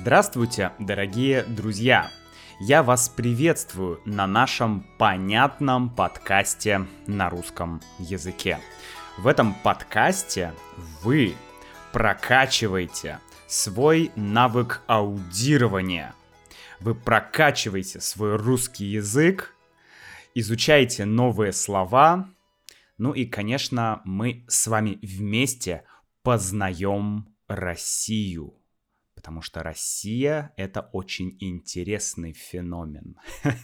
Здравствуйте, дорогие друзья! Я вас приветствую на нашем понятном подкасте на русском языке. В этом подкасте вы прокачиваете свой навык аудирования. Вы прокачиваете свой русский язык, изучаете новые слова, ну и, конечно, мы с вами вместе познаем Россию потому что Россия — это очень интересный феномен.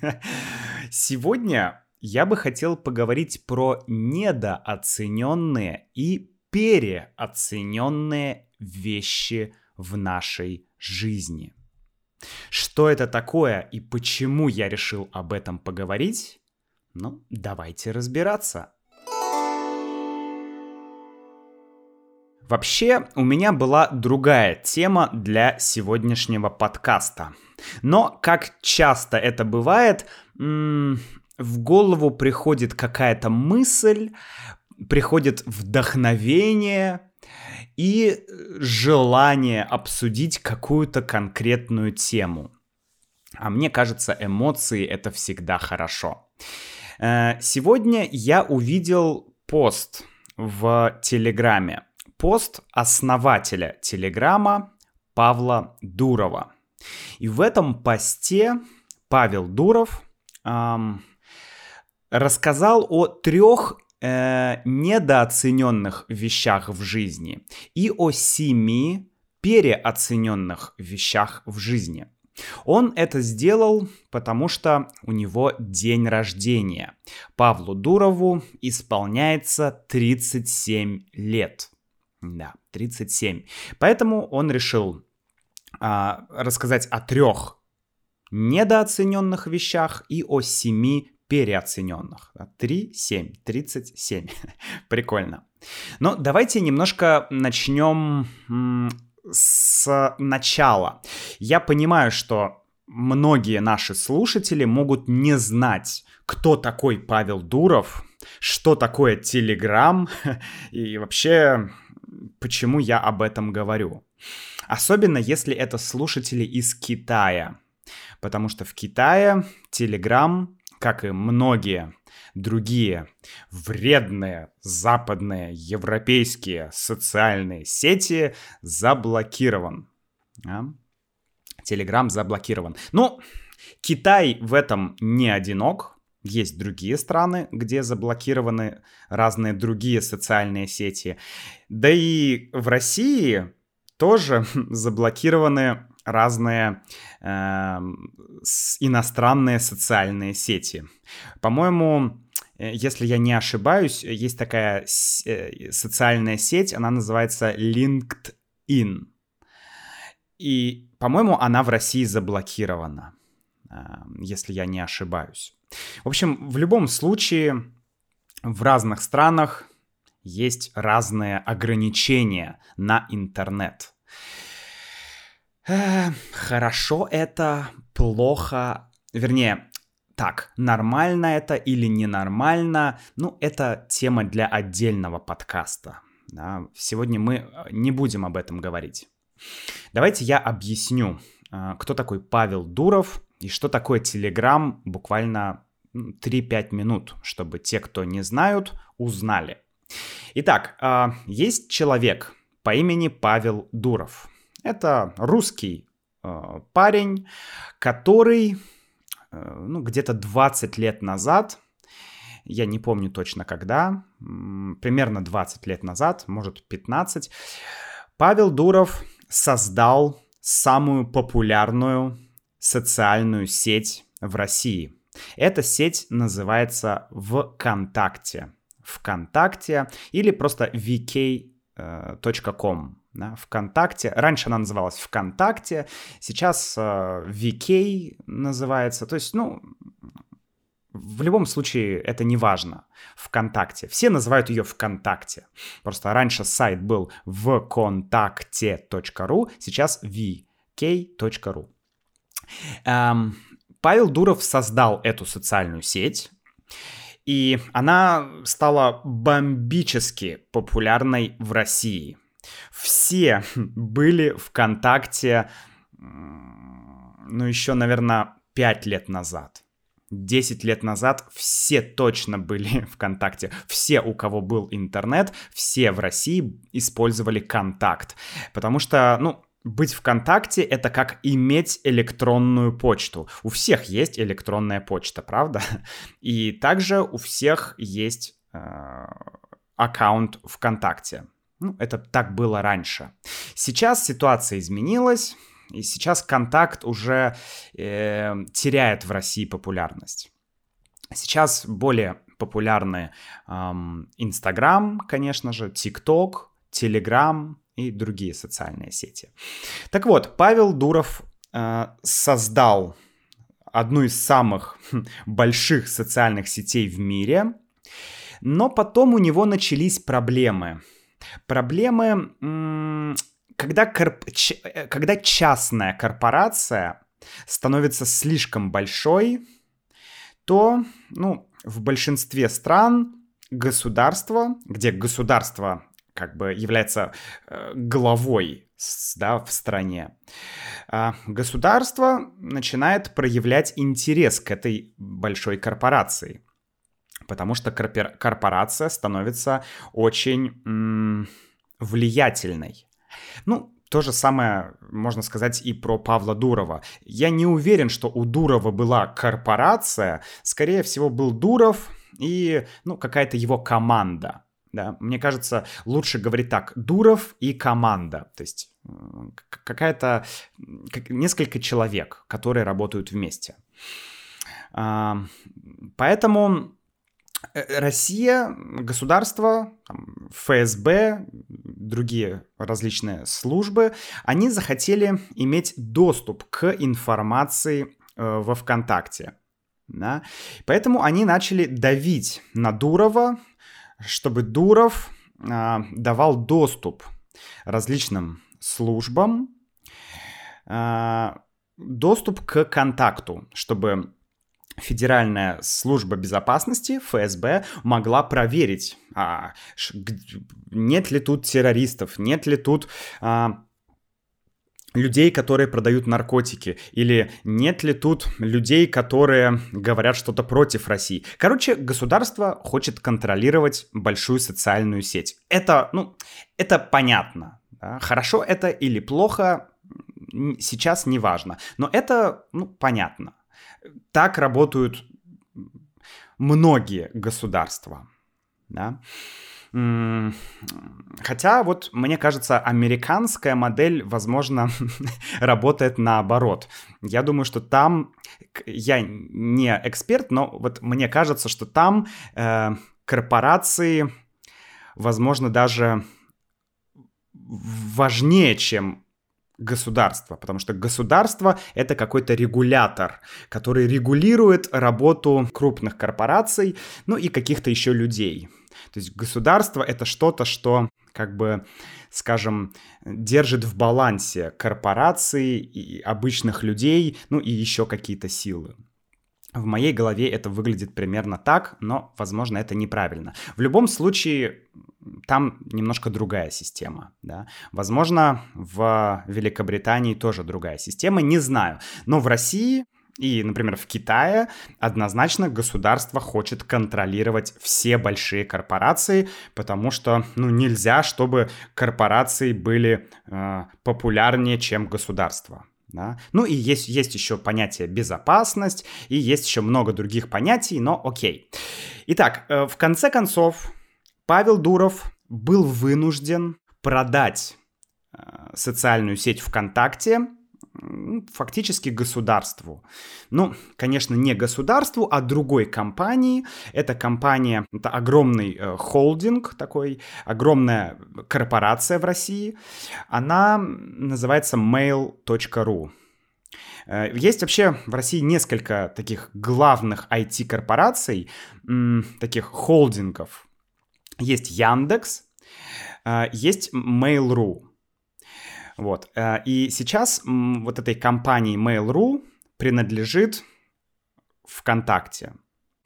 Сегодня я бы хотел поговорить про недооцененные и переоцененные вещи в нашей жизни. Что это такое и почему я решил об этом поговорить? Ну, давайте разбираться. Вообще, у меня была другая тема для сегодняшнего подкаста. Но, как часто это бывает, в голову приходит какая-то мысль, приходит вдохновение и желание обсудить какую-то конкретную тему. А мне кажется, эмоции это всегда хорошо. Э, сегодня я увидел пост в Телеграме пост основателя Телеграма Павла Дурова. И в этом посте Павел Дуров эм, рассказал о трех э, недооцененных вещах в жизни и о семи переоцененных вещах в жизни. Он это сделал, потому что у него день рождения. Павлу Дурову исполняется 37 лет. Да, 37. Поэтому он решил а, рассказать о трех недооцененных вещах и о семи переоцененных. 3, 7, 37. Прикольно. Но давайте немножко начнем с начала. Я понимаю, что многие наши слушатели могут не знать, кто такой Павел Дуров, что такое Телеграм и вообще почему я об этом говорю. Особенно если это слушатели из Китая. Потому что в Китае Telegram, как и многие другие вредные западные европейские социальные сети, заблокирован. Телеграм заблокирован. Ну, Китай в этом не одинок. Есть другие страны, где заблокированы разные другие социальные сети. Да и в России тоже заблокированы разные э, иностранные социальные сети. По-моему, э, если я не ошибаюсь, есть такая э, социальная сеть, она называется LinkedIn. И, по-моему, она в России заблокирована, э, если я не ошибаюсь. В общем, в любом случае, в разных странах есть разные ограничения на интернет. Хорошо это, плохо, вернее, так, нормально это или ненормально, ну, это тема для отдельного подкаста. Да? Сегодня мы э, не будем об этом говорить. Давайте я объясню, э, кто такой Павел Дуров и что такое Telegram буквально 3-5 минут, чтобы те, кто не знают, узнали. Итак, а, есть человек по имени Павел Дуров. Это русский а, парень, который э, ну, где-то 20 лет назад, я не помню точно когда, примерно 20 лет назад, может 15, Павел Дуров создал самую популярную социальную сеть в России – эта сеть называется ВКонтакте. ВКонтакте или просто vk.com. Э, да, ВКонтакте. Раньше она называлась ВКонтакте, сейчас э, VK называется. То есть, ну, в любом случае это не важно. ВКонтакте. Все называют ее ВКонтакте. Просто раньше сайт был вконтакте.ру, сейчас vk.ru. Эм, Павел Дуров создал эту социальную сеть, и она стала бомбически популярной в России. Все были ВКонтакте ну, еще, наверное, 5 лет назад. 10 лет назад все точно были ВКонтакте. Все, у кого был интернет, все в России использовали контакт. Потому что, ну, быть ВКонтакте — это как иметь электронную почту. У всех есть электронная почта, правда? И также у всех есть э, аккаунт ВКонтакте. Ну, это так было раньше. Сейчас ситуация изменилась, и сейчас контакт уже э, теряет в России популярность. Сейчас более популярны Инстаграм, эм, конечно же, ТикТок, Телеграм и другие социальные сети. Так вот, Павел Дуров э, создал одну из самых хм, больших социальных сетей в мире, но потом у него начались проблемы. Проблемы когда, корп... Э, когда частная корпорация становится слишком большой, то, ну, в большинстве стран государство, где государство как бы является э, главой да, в стране, э, государство начинает проявлять интерес к этой большой корпорации. Потому что корпорация становится очень влиятельной. Ну, то же самое можно сказать и про Павла Дурова. Я не уверен, что у Дурова была корпорация. Скорее всего, был Дуров и ну, какая-то его команда. Да? Мне кажется, лучше говорить так. Дуров и команда. То есть какая-то... несколько человек, которые работают вместе. А, поэтому Э, Россия, государство, ФСБ, другие различные службы, они захотели иметь доступ к информации э, во ВКонтакте. Да? Поэтому они начали давить на Дурова, чтобы Дуров э, давал доступ различным службам, э, доступ к контакту, чтобы Федеральная служба безопасности, ФСБ, могла проверить, а, нет ли тут террористов, нет ли тут а, людей, которые продают наркотики, или нет ли тут людей, которые говорят что-то против России. Короче, государство хочет контролировать большую социальную сеть. Это, ну, это понятно. Да? Хорошо это или плохо, сейчас не важно. Но это, ну, понятно. Так работают многие государства. Да? Хотя вот мне кажется, американская модель, возможно, работает наоборот. Я думаю, что там, я не эксперт, но вот мне кажется, что там э, корпорации, возможно, даже важнее, чем государства, потому что государство — это какой-то регулятор, который регулирует работу крупных корпораций, ну и каких-то еще людей. То есть государство — это что-то, что как бы, скажем, держит в балансе корпорации и обычных людей, ну и еще какие-то силы. В моей голове это выглядит примерно так, но, возможно, это неправильно. В любом случае, там немножко другая система, да. Возможно, в Великобритании тоже другая система, не знаю. Но в России и, например, в Китае однозначно государство хочет контролировать все большие корпорации, потому что, ну, нельзя, чтобы корпорации были э, популярнее, чем государство. Да? Ну и есть, есть еще понятие безопасность, и есть еще много других понятий, но окей. Итак, э, в конце концов, Павел Дуров был вынужден продать э, социальную сеть ВКонтакте фактически государству. Ну, конечно, не государству, а другой компании. Эта компания, это огромный э, холдинг такой, огромная корпорация в России. Она называется mail.ru. Э, есть вообще в России несколько таких главных IT-корпораций, таких холдингов. Есть Яндекс, э, есть Mail.ru. Вот. Э, и сейчас вот этой компании Mail.ru принадлежит ВКонтакте.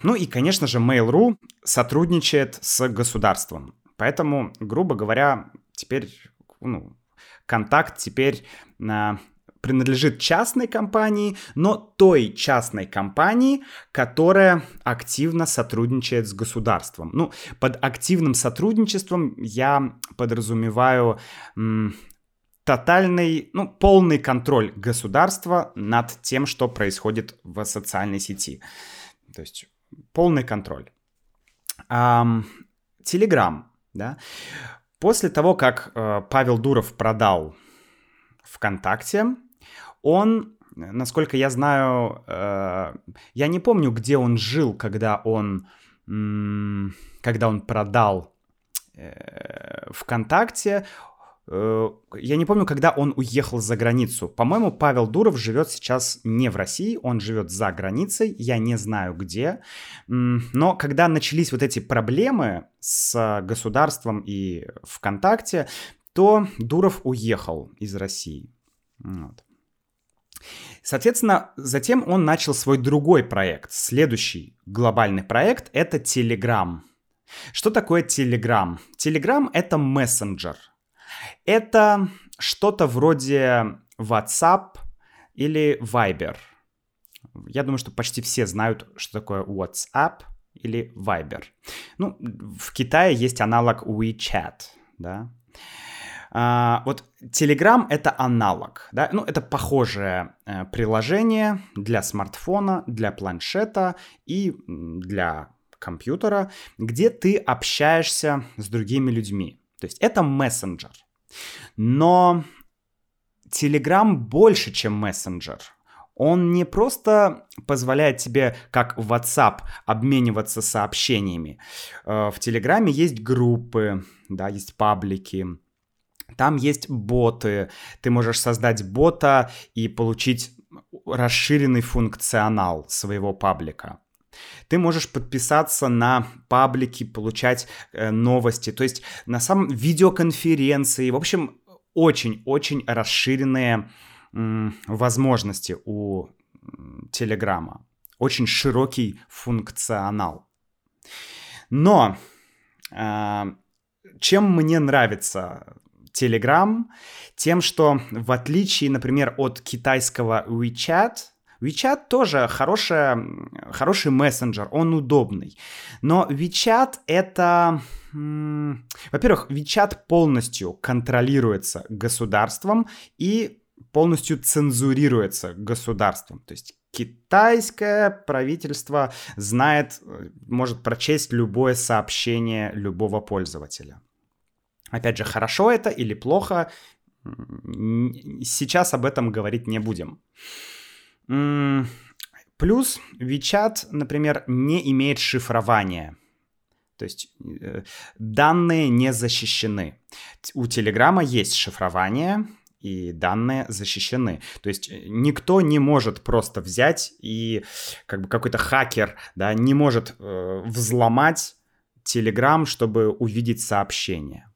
Ну и, конечно же, Mail.ru сотрудничает с государством. Поэтому, грубо говоря, теперь, ну, контакт теперь на принадлежит частной компании, но той частной компании, которая активно сотрудничает с государством. Ну, под активным сотрудничеством я подразумеваю тотальный, ну, полный контроль государства над тем, что происходит в социальной сети. То есть полный контроль. Телеграм, да. После того, как э, Павел Дуров продал ВКонтакте, он, насколько я знаю, э, я не помню, где он жил, когда он, когда он продал э, ВКонтакте. Э, я не помню, когда он уехал за границу. По-моему, Павел Дуров живет сейчас не в России, он живет за границей, я не знаю где. Но когда начались вот эти проблемы с государством и ВКонтакте, то Дуров уехал из России. Вот. Соответственно, затем он начал свой другой проект. Следующий глобальный проект — это Telegram. Что такое Telegram? Telegram — это мессенджер — это что-то вроде WhatsApp или Viber. Я думаю, что почти все знают, что такое WhatsApp или Viber. Ну, в Китае есть аналог WeChat, да. А, вот Telegram это аналог, да, ну это похожее э, приложение для смартфона, для планшета и для компьютера, где ты общаешься с другими людьми. То есть это мессенджер. Но Telegram больше, чем мессенджер. Он не просто позволяет тебе, как WhatsApp, обмениваться сообщениями. Э, в Телеграме есть группы, да, есть паблики, там есть боты. Ты можешь создать бота и получить расширенный функционал своего паблика. Ты можешь подписаться на паблики, получать э, новости, то есть на самом видеоконференции. В общем, очень-очень расширенные м, возможности у Телеграма. Очень широкий функционал. Но э, чем мне нравится Telegram? Тем, что в отличие, например, от китайского WeChat, WeChat тоже хорошая, хороший мессенджер, он удобный. Но WeChat это... Во-первых, WeChat полностью контролируется государством и полностью цензурируется государством. То есть китайское правительство знает, может прочесть любое сообщение любого пользователя. Опять же, хорошо это или плохо, сейчас об этом говорить не будем. Плюс WeChat, например, не имеет шифрования. То есть э, данные не защищены. У Телеграма есть шифрование, и данные защищены. То есть э, никто не может просто взять и как бы какой-то хакер, да, не может э, взломать Telegram, чтобы увидеть сообщение.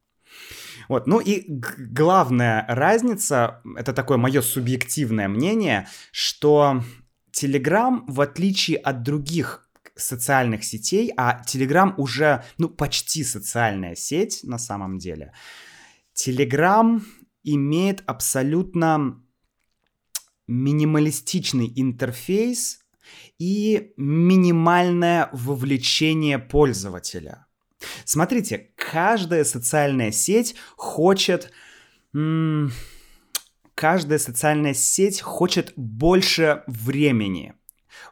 Вот. Ну и главная разница, это такое мое субъективное мнение, что Telegram, в отличие от других социальных сетей, а Telegram уже, ну, почти социальная сеть на самом деле, Telegram имеет абсолютно минималистичный интерфейс и минимальное вовлечение пользователя. Смотрите, каждая социальная сеть хочет... каждая социальная сеть хочет больше времени.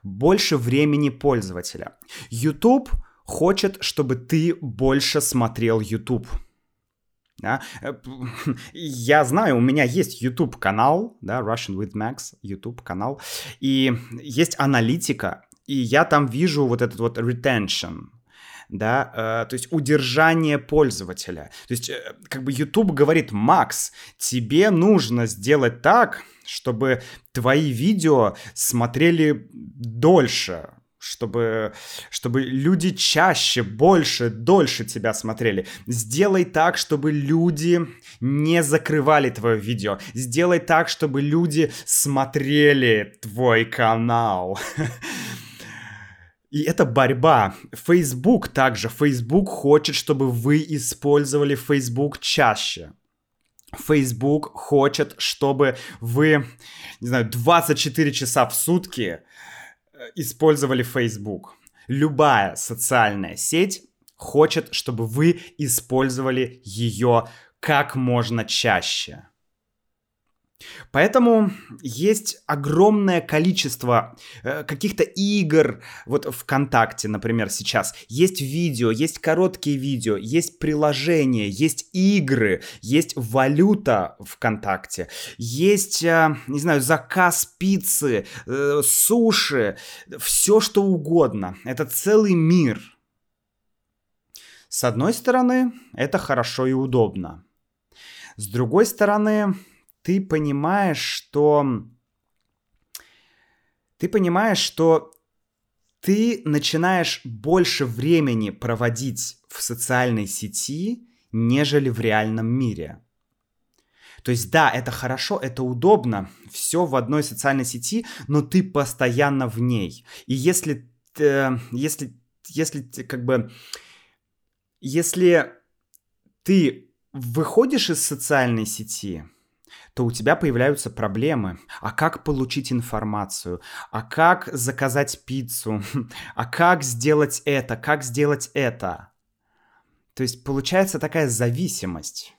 Больше времени пользователя. YouTube хочет, чтобы ты больше смотрел YouTube. Да? Э, я знаю, у меня есть YouTube канал, да, Russian with Max, YouTube канал, и есть аналитика, и я там вижу вот этот вот retention, да, э, то есть удержание пользователя. То есть э, как бы YouTube говорит, Макс, тебе нужно сделать так, чтобы твои видео смотрели дольше, чтобы, чтобы люди чаще, больше, дольше тебя смотрели. Сделай так, чтобы люди не закрывали твое видео. Сделай так, чтобы люди смотрели твой канал. И это борьба. Facebook также. Facebook хочет, чтобы вы использовали Facebook чаще. Facebook хочет, чтобы вы, не знаю, 24 часа в сутки э, использовали Facebook. Любая социальная сеть хочет, чтобы вы использовали ее как можно чаще. Поэтому есть огромное количество э, каких-то игр, вот ВКонтакте, например, сейчас. Есть видео, есть короткие видео, есть приложения, есть игры, есть валюта ВКонтакте, есть, э, не знаю, заказ пиццы, э, суши, все что угодно. Это целый мир. С одной стороны, это хорошо и удобно. С другой стороны, ты понимаешь, что... Ты понимаешь, что ты начинаешь больше времени проводить в социальной сети, нежели в реальном мире. То есть да, это хорошо, это удобно, все в одной социальной сети, но ты постоянно в ней. И если, э, если, если как бы, если ты выходишь из социальной сети, то у тебя появляются проблемы. А как получить информацию? А как заказать пиццу? А как сделать это? Как сделать это? То есть получается такая зависимость.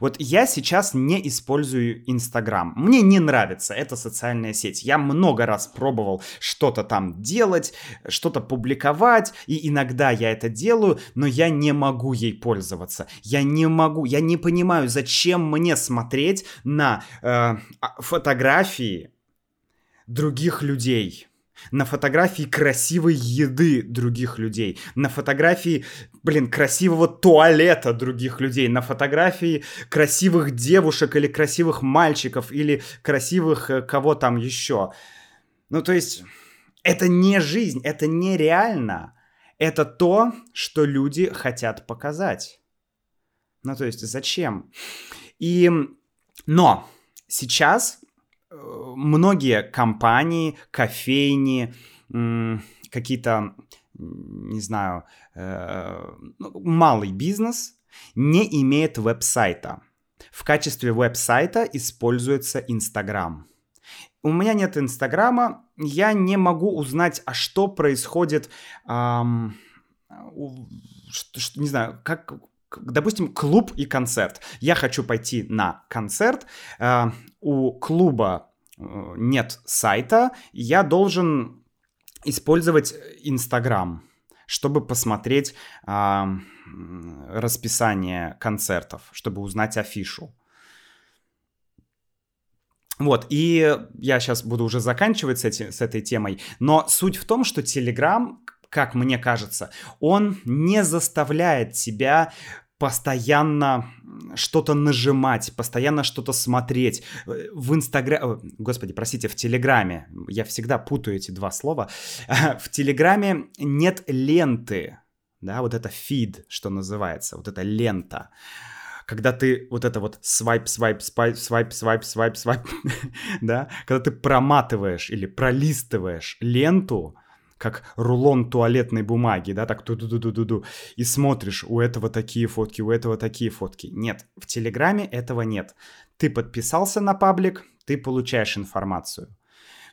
Вот я сейчас не использую Инстаграм. Мне не нравится эта социальная сеть. Я много раз пробовал что-то там делать, что-то публиковать, и иногда я это делаю, но я не могу ей пользоваться. Я не могу, я не понимаю, зачем мне смотреть на э, а, фотографии других людей на фотографии красивой еды других людей, на фотографии, блин, красивого туалета других людей, на фотографии красивых девушек или красивых мальчиков или красивых э, кого там еще. Ну, то есть, это не жизнь, это нереально. Это то, что люди хотят показать. Ну, то есть, зачем? И, но сейчас многие компании, кофейни, какие-то, не знаю, э, ну, малый бизнес не имеет веб-сайта. В качестве веб-сайта используется Инстаграм. У меня нет Инстаграма, я не могу узнать, а что происходит, эм, не знаю, как, допустим, клуб и концерт. Я хочу пойти на концерт, э, у клуба э, нет сайта, я должен использовать Инстаграм, чтобы посмотреть э, расписание концертов, чтобы узнать афишу. Вот, и я сейчас буду уже заканчивать с, эти, с этой темой, но суть в том, что Telegram, как мне кажется, он не заставляет тебя постоянно что-то нажимать, постоянно что-то смотреть. В Инстаграме, господи, простите, в Телеграме, я всегда путаю эти два слова, в Телеграме нет ленты, да, вот это фид, что называется, вот эта лента. Когда ты вот это вот свайп, свайп, свайп, свайп, свайп, свайп, свайп, да, когда ты проматываешь или пролистываешь ленту, как рулон туалетной бумаги, да, так ту-ду-ду-ду-ду, и смотришь, у этого такие фотки, у этого такие фотки. Нет, в Телеграме этого нет. Ты подписался на паблик, ты получаешь информацию.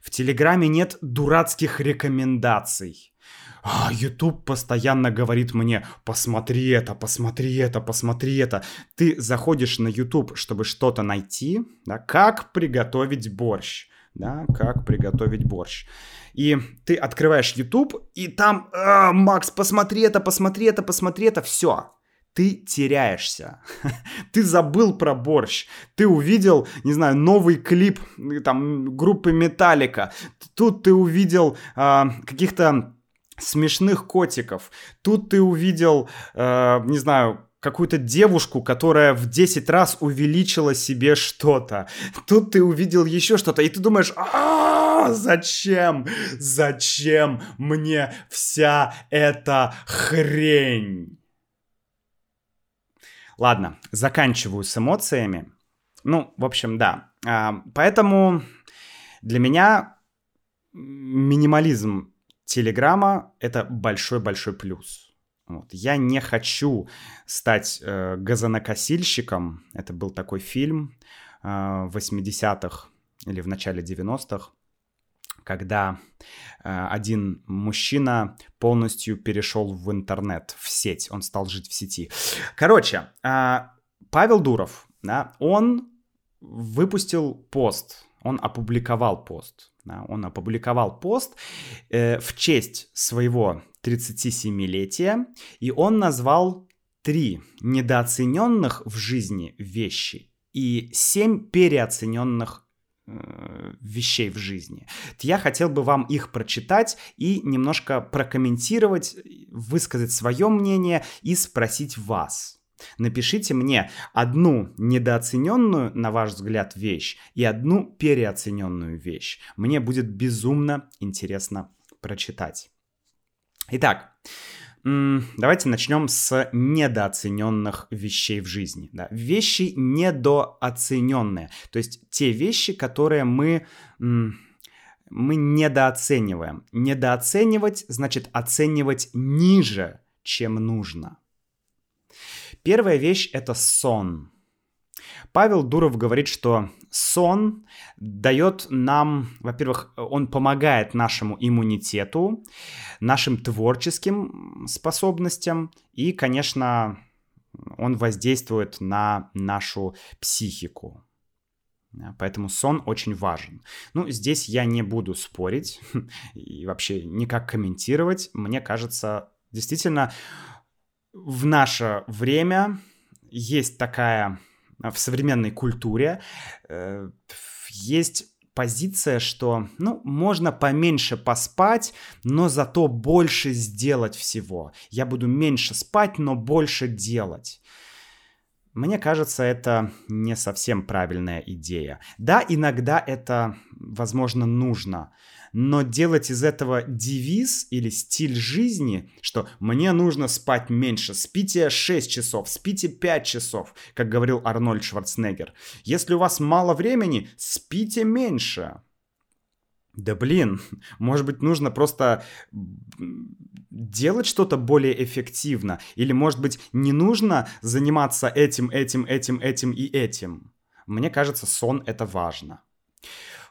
В Телеграме нет дурацких рекомендаций. А, YouTube постоянно говорит мне, посмотри это, посмотри это, посмотри это. Ты заходишь на YouTube, чтобы что-то найти, да, как приготовить борщ да, как приготовить борщ. И ты открываешь YouTube, и там, а, Макс, посмотри это, посмотри это, посмотри это, все. Ты теряешься. ты забыл про борщ. Ты увидел, не знаю, новый клип там группы Металлика. Тут ты увидел а, каких-то смешных котиков. Тут ты увидел, э, не знаю, какую-то девушку, которая в 10 раз увеличила себе что-то. Тут ты увидел еще что-то, и ты думаешь, а зачем? Зачем мне вся эта хрень? Ладно, заканчиваю с эмоциями. Ну, в общем, да. А, поэтому для меня минимализм Телеграма — это большой-большой плюс. Вот. Я не хочу стать э, газонокосильщиком. Это был такой фильм э, 80-х или в начале 90-х, когда э, один мужчина полностью перешел в интернет, в сеть. Он стал жить в сети. Короче, э, Павел Дуров, да, он выпустил пост, он опубликовал пост. Он опубликовал пост э, в честь своего 37-летия, и он назвал три недооцененных в жизни вещи и семь переоцененных э, вещей в жизни. Я хотел бы вам их прочитать и немножко прокомментировать, высказать свое мнение и спросить вас. Напишите мне одну недооцененную, на ваш взгляд, вещь и одну переоцененную вещь. Мне будет безумно интересно прочитать. Итак, давайте начнем с недооцененных вещей в жизни. Да? Вещи недооцененные, то есть те вещи, которые мы мы недооцениваем. Недооценивать значит оценивать ниже, чем нужно. Первая вещь — это сон. Павел Дуров говорит, что сон дает нам, во-первых, он помогает нашему иммунитету, нашим творческим способностям и, конечно, он воздействует на нашу психику. Поэтому сон очень важен. Ну, здесь я не буду спорить и вообще никак комментировать. Мне кажется, действительно, в наше время есть такая в современной культуре э, есть позиция, что, ну, можно поменьше поспать, но зато больше сделать всего. Я буду меньше спать, но больше делать. Мне кажется, это не совсем правильная идея. Да, иногда это, возможно, нужно, но делать из этого девиз или стиль жизни, что мне нужно спать меньше, спите 6 часов, спите 5 часов, как говорил Арнольд Шварценеггер. Если у вас мало времени, спите меньше. Да блин, может быть нужно просто делать что-то более эффективно. Или может быть не нужно заниматься этим, этим, этим, этим и этим. Мне кажется, сон это важно.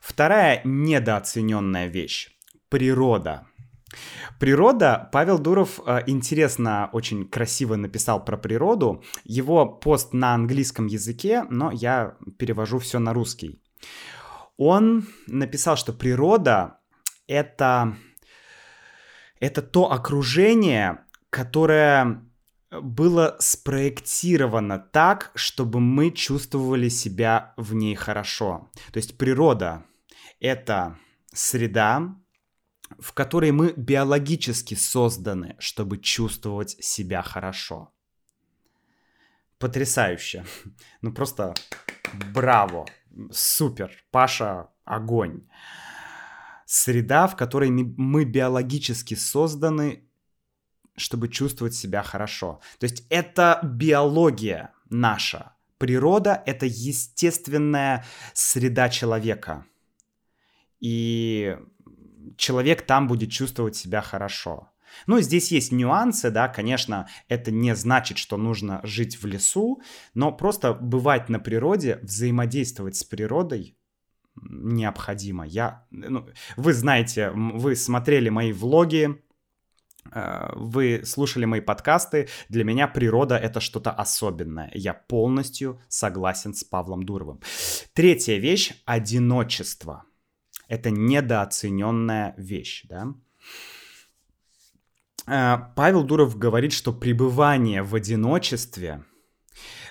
Вторая недооцененная вещь — природа. Природа, Павел Дуров э, интересно, очень красиво написал про природу. Его пост на английском языке, но я перевожу все на русский. Он написал, что природа — это, это то окружение, которое было спроектировано так, чтобы мы чувствовали себя в ней хорошо. То есть природа — это среда, в которой мы биологически созданы, чтобы чувствовать себя хорошо. Потрясающе. Ну просто браво. Супер. Паша, огонь. Среда, в которой мы биологически созданы чтобы чувствовать себя хорошо. То есть это биология наша. Природа — это естественная среда человека. И человек там будет чувствовать себя хорошо. Ну, здесь есть нюансы, да, конечно, это не значит, что нужно жить в лесу, но просто бывать на природе, взаимодействовать с природой необходимо. Я, ну, вы знаете, вы смотрели мои влоги, вы слушали мои подкасты, для меня природа это что-то особенное. Я полностью согласен с Павлом Дуровым. Третья вещь — одиночество. Это недооцененная вещь, да? Э, Павел Дуров говорит, что пребывание в одиночестве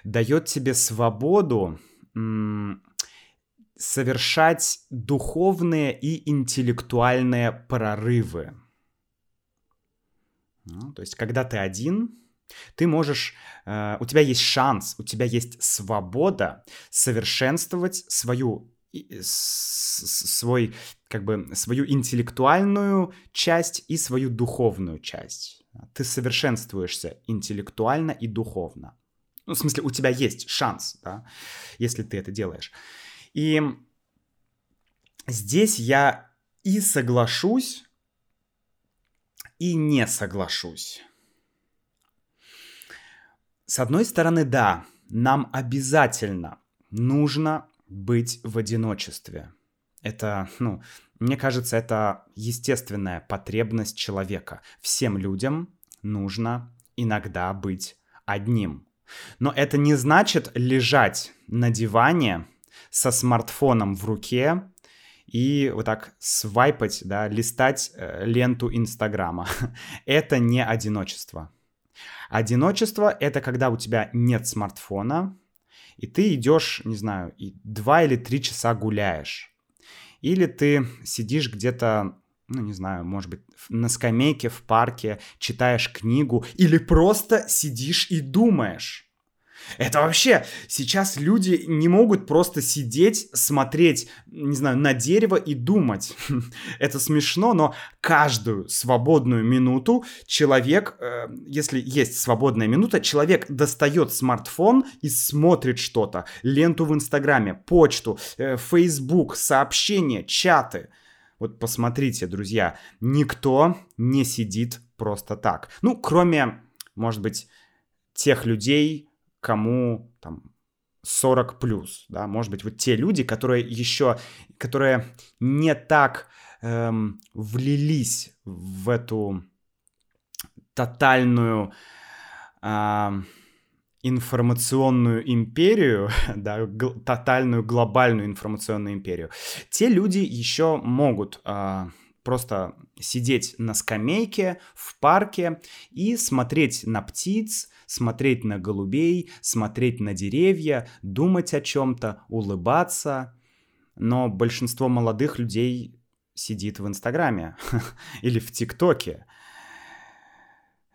дает тебе свободу совершать духовные и интеллектуальные прорывы. Ну, то есть, когда ты один, ты можешь, э, у тебя есть шанс, у тебя есть свобода совершенствовать свою свой, как бы, свою интеллектуальную часть и свою духовную часть. Ты совершенствуешься интеллектуально и духовно. Ну, в смысле, у тебя есть шанс, да, если ты это делаешь. И здесь я и соглашусь и не соглашусь. С одной стороны, да, нам обязательно нужно быть в одиночестве. Это, ну, мне кажется, это естественная потребность человека. Всем людям нужно иногда быть одним. Но это не значит лежать на диване со смартфоном в руке и вот так свайпать, да, листать э, ленту Инстаграма. это не одиночество. Одиночество — это когда у тебя нет смартфона, и ты идешь, не знаю, и два или три часа гуляешь. Или ты сидишь где-то, ну, не знаю, может быть, на скамейке в парке, читаешь книгу, или просто сидишь и думаешь. Это вообще, сейчас люди не могут просто сидеть, смотреть, не знаю, на дерево и думать. Это смешно, но каждую свободную минуту человек, э, если есть свободная минута, человек достает смартфон и смотрит что-то. Ленту в Инстаграме, почту, э, Facebook, сообщения, чаты. Вот посмотрите, друзья, никто не сидит просто так. Ну, кроме, может быть, тех людей, кому там 40 плюс, да, может быть, вот те люди, которые еще, которые не так эм, влились в эту тотальную э, информационную империю, да, г- тотальную глобальную информационную империю, те люди еще могут э, просто сидеть на скамейке в парке и смотреть на птиц, смотреть на голубей, смотреть на деревья, думать о чем-то, улыбаться. Но большинство молодых людей сидит в Инстаграме или в ТикТоке.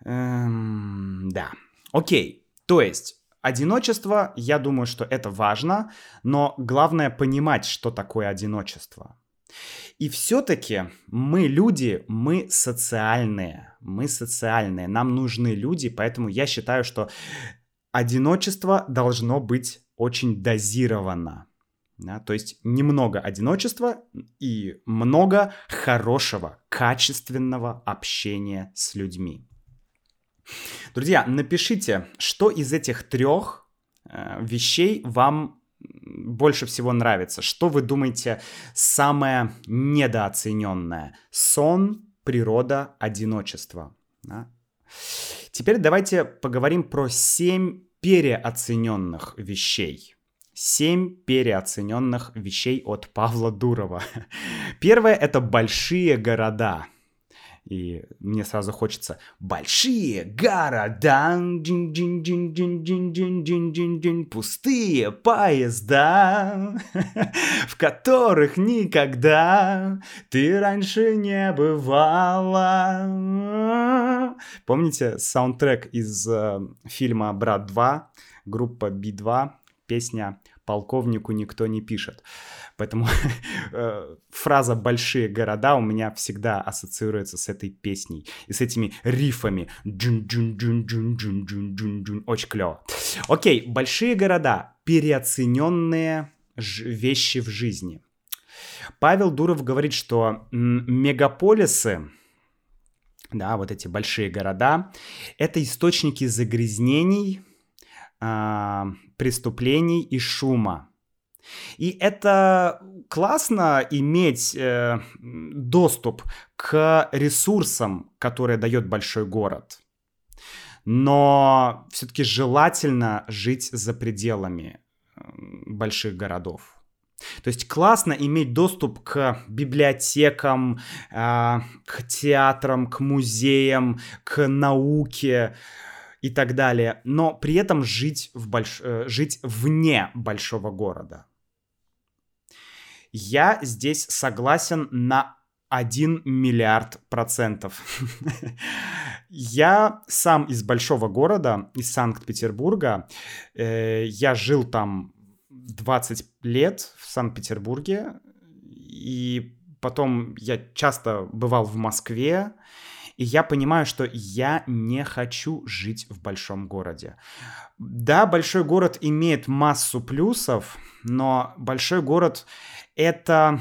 Эм, да. Окей. То есть одиночество, я думаю, что это важно, но главное понимать, что такое одиночество. И все-таки мы люди, мы социальные, мы социальные, нам нужны люди, поэтому я считаю, что одиночество должно быть очень дозировано. Да, то есть немного одиночества и много хорошего, качественного общения с людьми. Друзья, напишите, что из этих трех э, вещей вам больше всего нравится? Что вы думаете самое недооцененное? Сон, природа, одиночество. Да? Теперь давайте поговорим про семь переоцененных вещей. Семь переоцененных вещей от Павла Дурова. Первое — это большие города. И мне сразу хочется большие города, пустые поезда, в которых никогда ты раньше не бывала. Помните саундтрек из э, фильма «Брат 2», группа B2, песня полковнику никто не пишет. Поэтому э, фраза «большие города» у меня всегда ассоциируется с этой песней и с этими рифами. Очень клево. Окей, большие города — переоцененные вещи в жизни. Павел Дуров говорит, что мегаполисы, да, вот эти большие города, это источники загрязнений, а, преступлений и шума. И это классно иметь э, доступ к ресурсам, которые дает большой город. Но все-таки желательно жить за пределами э, больших городов. То есть классно иметь доступ к библиотекам, э, к театрам, к музеям, к науке, и так далее, но при этом жить, в больш... Э, жить вне большого города. Я здесь согласен на 1 миллиард процентов. Я сам из большого города, из Санкт-Петербурга. Э, я жил там 20 лет в Санкт-Петербурге. И потом я часто бывал в Москве. И я понимаю, что я не хочу жить в большом городе. Да, большой город имеет массу плюсов, но большой город это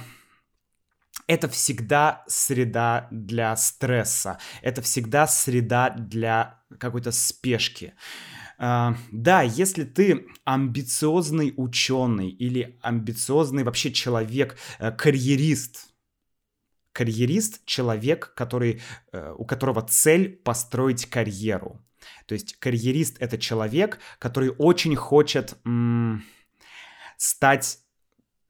это всегда среда для стресса, это всегда среда для какой-то спешки. Uh, да, если ты амбициозный ученый или амбициозный вообще человек, uh, карьерист, карьерист человек, который, uh, у которого цель построить карьеру. То есть карьерист это человек, который очень хочет м- стать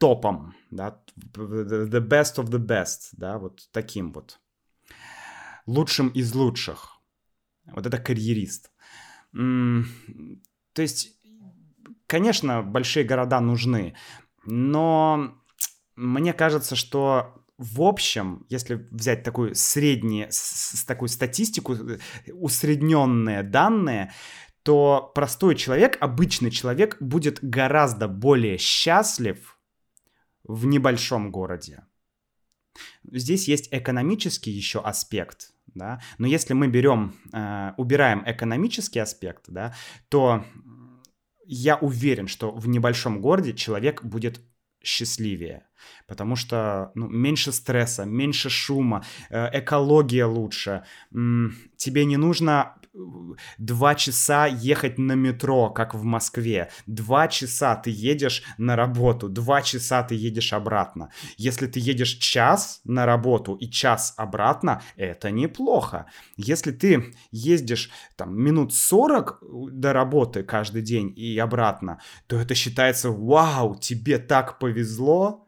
топом, да, the best of the best, да, вот таким вот. Лучшим из лучших. Вот это карьерист. То есть, конечно, большие города нужны, но мне кажется, что в общем, если взять такую среднюю, с, такую статистику, усредненные данные, то простой человек, обычный человек будет гораздо более счастлив в небольшом городе. Здесь есть экономический еще аспект, да, но если мы берем, э, убираем экономический аспект, да, то я уверен, что в небольшом городе человек будет счастливее. Потому что ну, меньше стресса, меньше шума, э, экология лучше. Тебе не нужно два часа ехать на метро, как в Москве. Два часа ты едешь на работу, два часа ты едешь обратно. Если ты едешь час на работу и час обратно, это неплохо. Если ты ездишь там минут 40 до работы каждый день и обратно, то это считается, вау, тебе так повезло.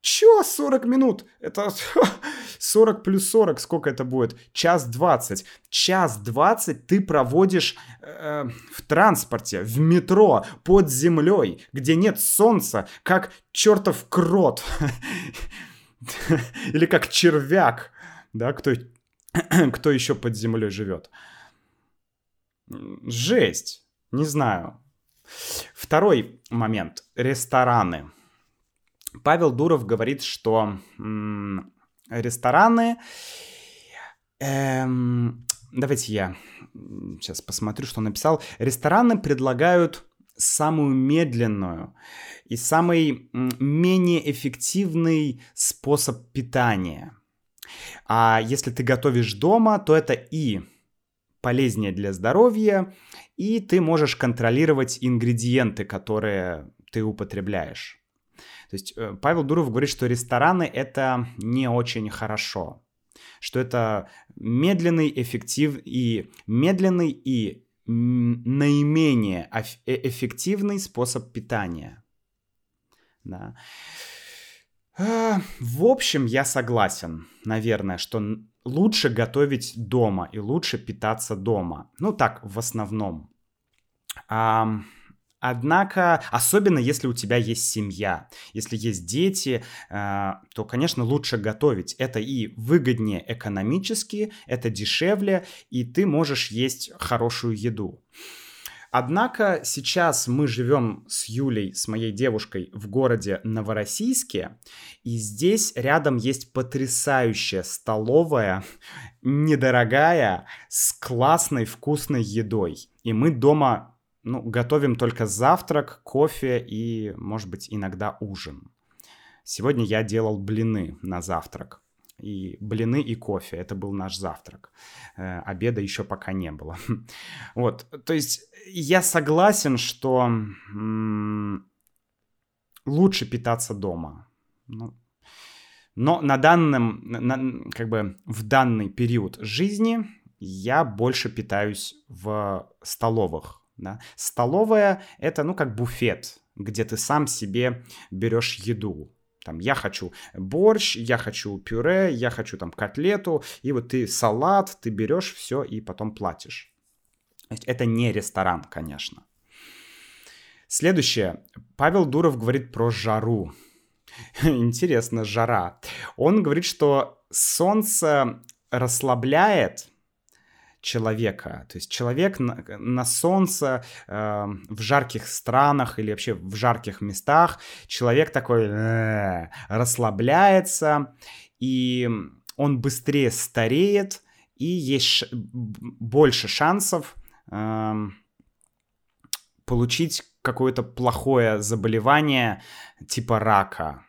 Чё 40 минут? Это 40 плюс 40, сколько это будет? Час 20. Час 20 ты проводишь э, в транспорте, в метро, под землей, где нет солнца, как чертов крот. Или как червяк. Да, кто, кто еще под землей живет? Жесть. Не знаю. Второй момент. Рестораны. Павел Дуров говорит, что м- рестораны... Эм, давайте я сейчас посмотрю, что написал. Рестораны предлагают самую медленную и самый менее эффективный способ питания. А если ты готовишь дома, то это и полезнее для здоровья, и ты можешь контролировать ингредиенты, которые ты употребляешь. То есть э, Павел Дуров говорит, что рестораны это не очень хорошо, что это медленный, эффектив и медленный и наименее э, эффективный способ питания. Да. А, в общем, я согласен, наверное, что лучше готовить дома и лучше питаться дома. Ну так, в основном. Однако, особенно если у тебя есть семья, если есть дети, э, то, конечно, лучше готовить. Это и выгоднее экономически, это дешевле, и ты можешь есть хорошую еду. Однако сейчас мы живем с Юлей, с моей девушкой, в городе Новороссийске, и здесь рядом есть потрясающая столовая, недорогая, с классной вкусной едой. И мы дома ну, готовим только завтрак, кофе и, может быть, иногда ужин. Сегодня я делал блины на завтрак. И блины и кофе, это был наш завтрак. Э, обеда еще пока не было. Вот, то есть я согласен, что лучше питаться дома. Ну, но на данном, как бы в данный период жизни я больше питаюсь в столовых да? Столовая — это, ну, как буфет, где ты сам себе берешь еду. Там, я хочу борщ, я хочу пюре, я хочу там котлету, и вот ты салат, ты берешь все и потом платишь. Это не ресторан, конечно. Следующее. Павел Дуров говорит про жару. Интересно, жара. Он говорит, что солнце расслабляет, человека. То есть человек на, на солнце, э, в жарких странах или вообще в жарких местах, человек такой э, расслабляется, и он быстрее стареет, и есть больше шансов э, получить какое-то плохое заболевание типа рака,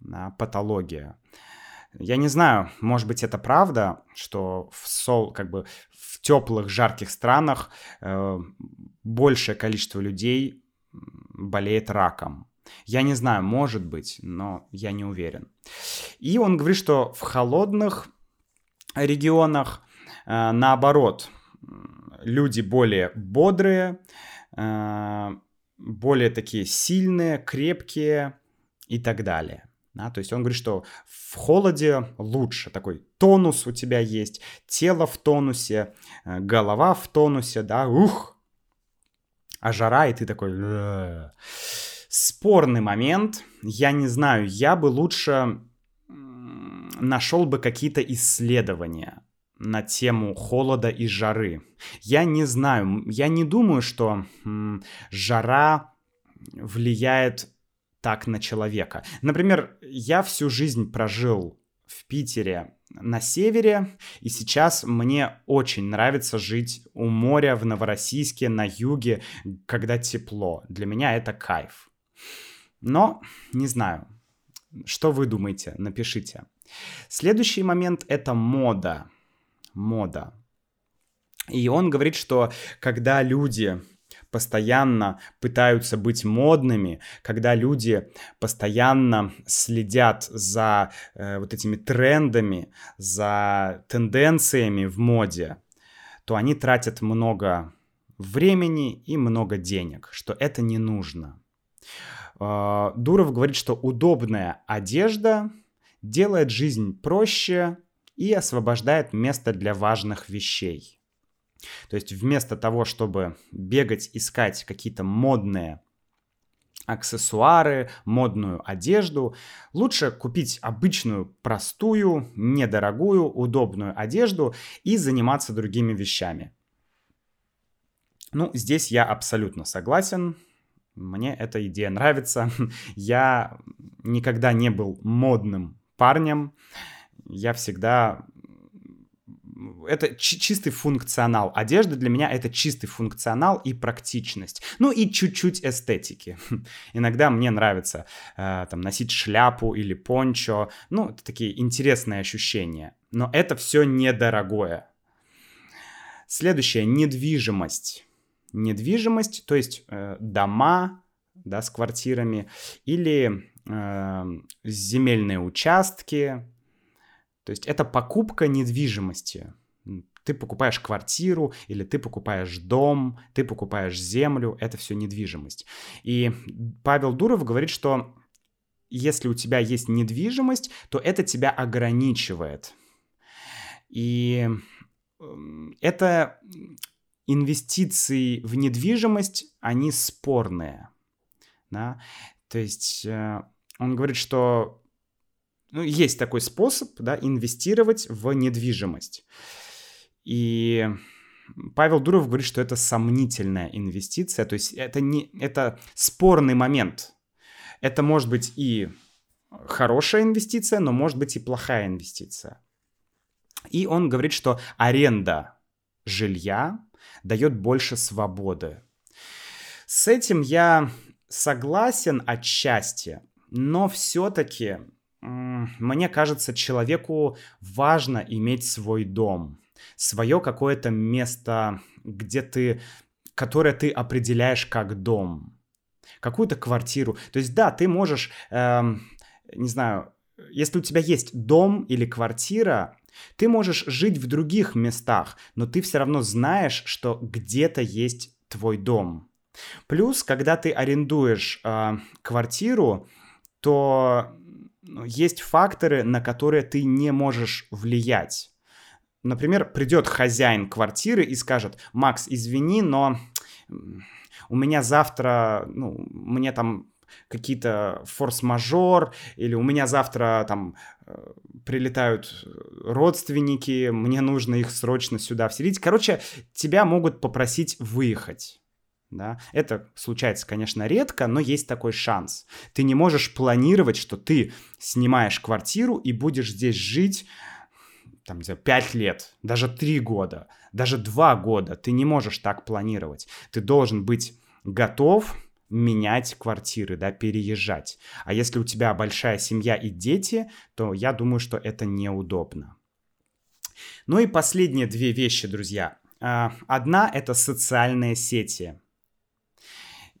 да, патология. Я не знаю, может быть, это правда, что в сол, как бы в теплых, жарких странах э, большее количество людей болеет раком. Я не знаю, может быть, но я не уверен. И он говорит, что в холодных регионах, э, наоборот, люди более бодрые, э, более такие сильные, крепкие и так далее. Да, то есть он говорит, что в холоде лучше, такой тонус у тебя есть, тело в тонусе, э, голова в тонусе, да, ух, а жара, и ты такой... Спорный момент, я не знаю, я бы лучше нашел бы какие-то исследования на тему холода и жары. Я не знаю, я не думаю, что жара влияет так на человека. Например, я всю жизнь прожил в Питере на севере, и сейчас мне очень нравится жить у моря в Новороссийске, на юге, когда тепло. Для меня это кайф. Но, не знаю, что вы думаете, напишите. Следующий момент — это мода. Мода. И он говорит, что когда люди постоянно пытаются быть модными, когда люди постоянно следят за э, вот этими трендами, за тенденциями в моде, то они тратят много времени и много денег, что это не нужно. Э, Дуров говорит, что удобная одежда делает жизнь проще и освобождает место для важных вещей. То есть вместо того, чтобы бегать, искать какие-то модные аксессуары, модную одежду, лучше купить обычную, простую, недорогую, удобную одежду и заниматься другими вещами. Ну, здесь я абсолютно согласен. Мне эта идея нравится. Я никогда не был модным парнем. Я всегда это чистый функционал. Одежда для меня это чистый функционал и практичность. Ну и чуть-чуть эстетики. Иногда мне нравится э, там носить шляпу или пончо. Ну, это такие интересные ощущения. Но это все недорогое. Следующее недвижимость. Недвижимость, то есть э, дома, да, с квартирами или э, земельные участки, то есть это покупка недвижимости. Ты покупаешь квартиру или ты покупаешь дом, ты покупаешь землю, это все недвижимость. И Павел Дуров говорит, что если у тебя есть недвижимость, то это тебя ограничивает. И это инвестиции в недвижимость, они спорные. Да? То есть э, он говорит, что ну, есть такой способ, да, инвестировать в недвижимость. И Павел Дуров говорит, что это сомнительная инвестиция, то есть это не это спорный момент. Это может быть и хорошая инвестиция, но может быть и плохая инвестиция. И он говорит, что аренда жилья дает больше свободы. С этим я согласен отчасти, но все-таки мне кажется, человеку важно иметь свой дом, свое какое-то место, где ты, которое ты определяешь как дом, какую-то квартиру. То есть, да, ты можешь, эм, не знаю, если у тебя есть дом или квартира, ты можешь жить в других местах, но ты все равно знаешь, что где-то есть твой дом. Плюс, когда ты арендуешь э, квартиру, то есть факторы, на которые ты не можешь влиять. Например, придет хозяин квартиры и скажет, Макс, извини, но у меня завтра, ну, мне там какие-то форс-мажор, или у меня завтра там э, прилетают родственники, мне нужно их срочно сюда вселить. Короче, тебя могут попросить выехать. Да? Это случается, конечно, редко, но есть такой шанс. Ты не можешь планировать, что ты снимаешь квартиру и будешь здесь жить там, за 5 лет, даже 3 года, даже 2 года. Ты не можешь так планировать. Ты должен быть готов менять квартиры, да, переезжать. А если у тебя большая семья и дети, то я думаю, что это неудобно. Ну и последние две вещи, друзья. А, одна — это социальные сети.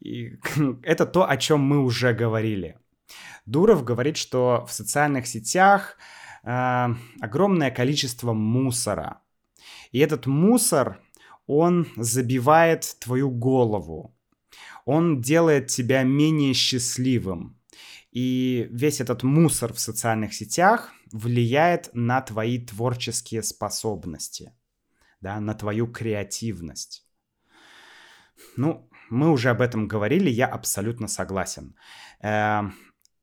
И это то, о чем мы уже говорили. Дуров говорит, что в социальных сетях э, огромное количество мусора. И этот мусор, он забивает твою голову. Он делает тебя менее счастливым. И весь этот мусор в социальных сетях влияет на твои творческие способности, да, на твою креативность. Ну, мы уже об этом говорили, я абсолютно согласен. Э,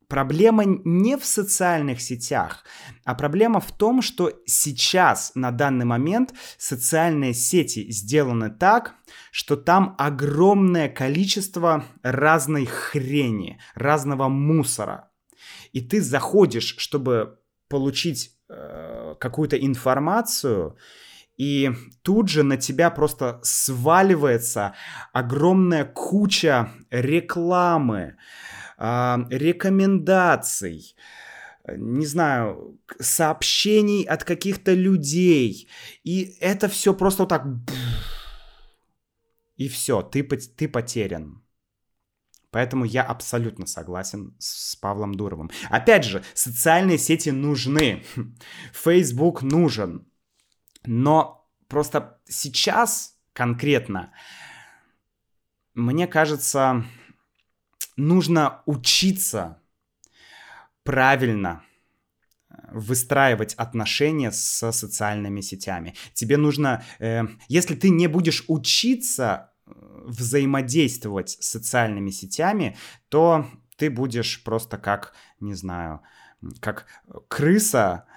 проблема не в социальных сетях, а проблема в том, что сейчас, на данный момент, социальные сети сделаны так, что там огромное количество разной хрени, разного мусора. И ты заходишь, чтобы получить э, какую-то информацию, и тут же на тебя просто сваливается огромная куча рекламы, э, рекомендаций, не знаю, сообщений от каких-то людей. И это все просто вот так... И все, ты, ты потерян. Поэтому я абсолютно согласен с Павлом Дуровым. Опять же, социальные сети нужны. Facebook нужен. Но просто сейчас конкретно, мне кажется, нужно учиться правильно э, выстраивать отношения с социальными сетями. Тебе нужно, э, если ты не будешь учиться взаимодействовать с социальными сетями, то ты будешь просто как, не знаю, как крыса, э,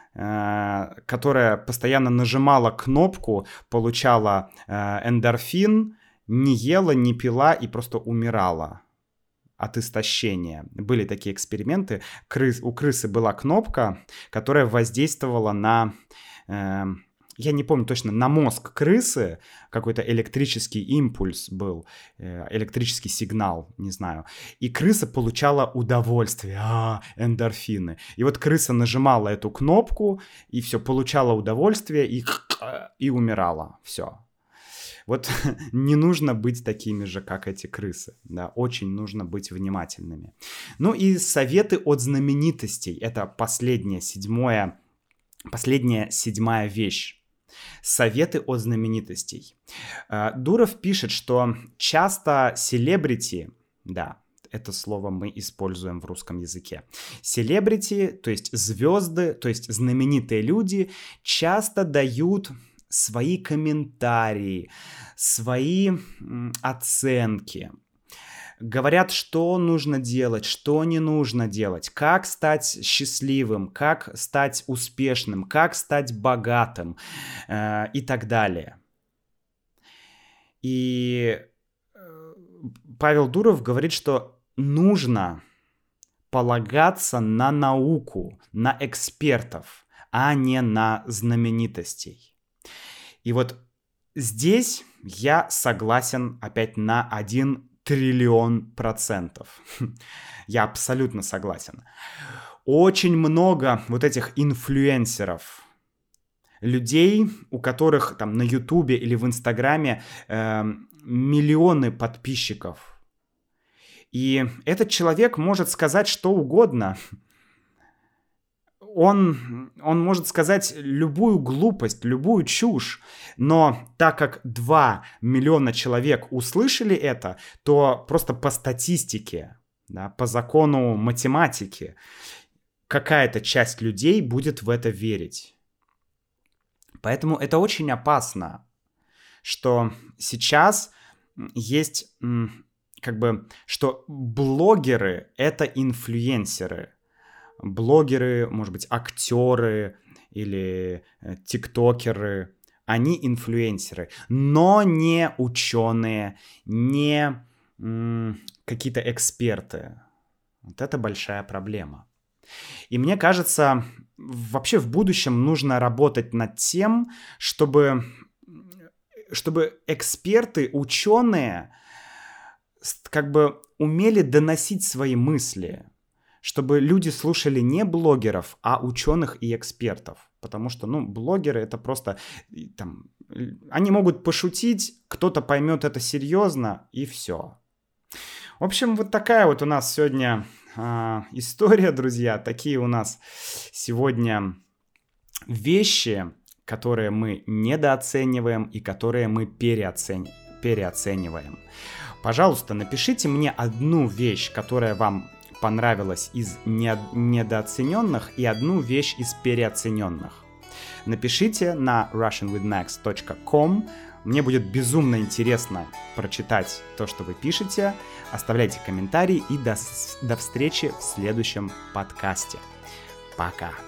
которая постоянно нажимала кнопку, получала э, эндорфин, не ела, не пила и просто умирала от истощения. Были такие эксперименты. Крыс, у крысы была кнопка, которая воздействовала на э, я не помню точно, на мозг крысы какой-то электрический импульс был, э, электрический сигнал, не знаю. И крыса получала удовольствие, а, эндорфины. И вот крыса нажимала эту кнопку, и все, получала удовольствие, и, и умирала. Все. Вот не нужно быть такими же, как эти крысы. Да, очень нужно быть внимательными. Ну и советы от знаменитостей. Это последняя, седьмая, последняя, седьмая вещь Советы от знаменитостей. Э, Дуров пишет, что часто селебрити, да, это слово мы используем в русском языке. Селебрити, то есть звезды, то есть знаменитые люди, часто дают свои комментарии, свои оценки говорят, что нужно делать, что не нужно делать, как стать счастливым, как стать успешным, как стать богатым э, и так далее. И э, Павел Дуров говорит, что нужно полагаться на науку, на экспертов, а не на знаменитостей. И вот здесь я согласен опять на один триллион процентов. Я абсолютно согласен. Очень много вот этих инфлюенсеров, людей, у которых там на Ютубе или в Инстаграме э, миллионы подписчиков. И этот человек может сказать что угодно, он, он может сказать любую глупость, любую чушь, но так как 2 миллиона человек услышали это, то просто по статистике, да, по закону математики, какая-то часть людей будет в это верить. Поэтому это очень опасно, что сейчас есть как бы, что блогеры — это инфлюенсеры — блогеры, может быть, актеры или э, тиктокеры, они инфлюенсеры, но не ученые, не какие-то эксперты. Вот это большая проблема. И мне кажется, вообще в будущем нужно работать над тем, чтобы, чтобы эксперты, ученые как бы умели доносить свои мысли, чтобы люди слушали не блогеров, а ученых и экспертов. Потому что, ну, блогеры это просто там, они могут пошутить, кто-то поймет это серьезно, и все. В общем, вот такая вот у нас сегодня э, история, друзья. Такие у нас сегодня вещи, которые мы недооцениваем и которые мы переоцени... переоцениваем. Пожалуйста, напишите мне одну вещь, которая вам понравилась из не... недооцененных и одну вещь из переоцененных. Напишите на russianwithmax.com. Мне будет безумно интересно прочитать то, что вы пишете. Оставляйте комментарии и до, до встречи в следующем подкасте. Пока.